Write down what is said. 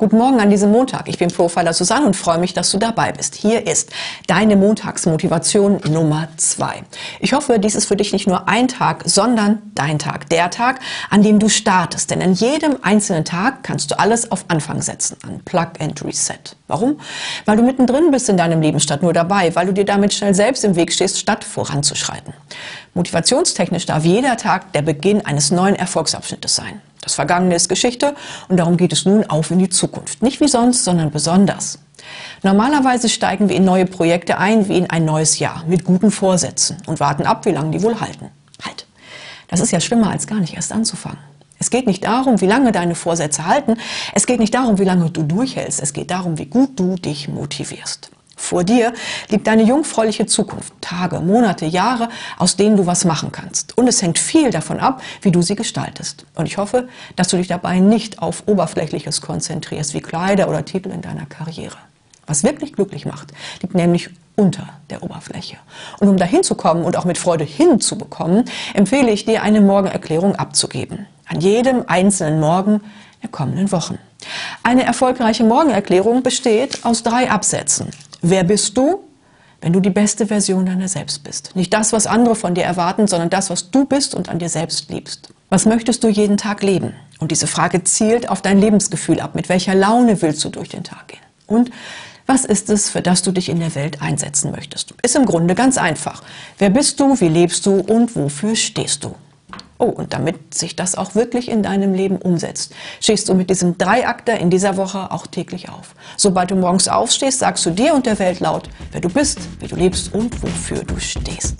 Guten Morgen an diesem Montag. Ich bin Profiler Susanne und freue mich, dass du dabei bist. Hier ist deine Montagsmotivation Nummer zwei. Ich hoffe, dies ist für dich nicht nur ein Tag, sondern dein Tag. Der Tag, an dem du startest. Denn in jedem einzelnen Tag kannst du alles auf Anfang setzen. An Plug and Reset. Warum? Weil du mittendrin bist in deinem Leben statt nur dabei. Weil du dir damit schnell selbst im Weg stehst, statt voranzuschreiten. Motivationstechnisch darf jeder Tag der Beginn eines neuen Erfolgsabschnittes sein. Das Vergangene ist Geschichte und darum geht es nun auf in die Zukunft. Nicht wie sonst, sondern besonders. Normalerweise steigen wir in neue Projekte ein wie in ein neues Jahr mit guten Vorsätzen und warten ab, wie lange die wohl halten. Halt. Das ist ja schlimmer als gar nicht erst anzufangen. Es geht nicht darum, wie lange deine Vorsätze halten. Es geht nicht darum, wie lange du durchhältst. Es geht darum, wie gut du dich motivierst. Vor dir liegt deine jungfräuliche Zukunft, Tage, Monate, Jahre, aus denen du was machen kannst. Und es hängt viel davon ab, wie du sie gestaltest. Und ich hoffe, dass du dich dabei nicht auf Oberflächliches konzentrierst, wie Kleider oder Titel in deiner Karriere. Was wirklich glücklich macht, liegt nämlich unter der Oberfläche. Und um dahin zu kommen und auch mit Freude hinzubekommen, empfehle ich dir, eine Morgenerklärung abzugeben. An jedem einzelnen Morgen der kommenden Wochen. Eine erfolgreiche Morgenerklärung besteht aus drei Absätzen. Wer bist du? Wenn du die beste Version deiner selbst bist. Nicht das, was andere von dir erwarten, sondern das, was du bist und an dir selbst liebst. Was möchtest du jeden Tag leben? Und diese Frage zielt auf dein Lebensgefühl ab. Mit welcher Laune willst du durch den Tag gehen? Und was ist es, für das du dich in der Welt einsetzen möchtest? Ist im Grunde ganz einfach. Wer bist du? Wie lebst du? Und wofür stehst du? Oh, und damit sich das auch wirklich in deinem Leben umsetzt, stehst du mit diesem Dreiakter in dieser Woche auch täglich auf. Sobald du morgens aufstehst, sagst du dir und der Welt laut, wer du bist, wie du lebst und wofür du stehst.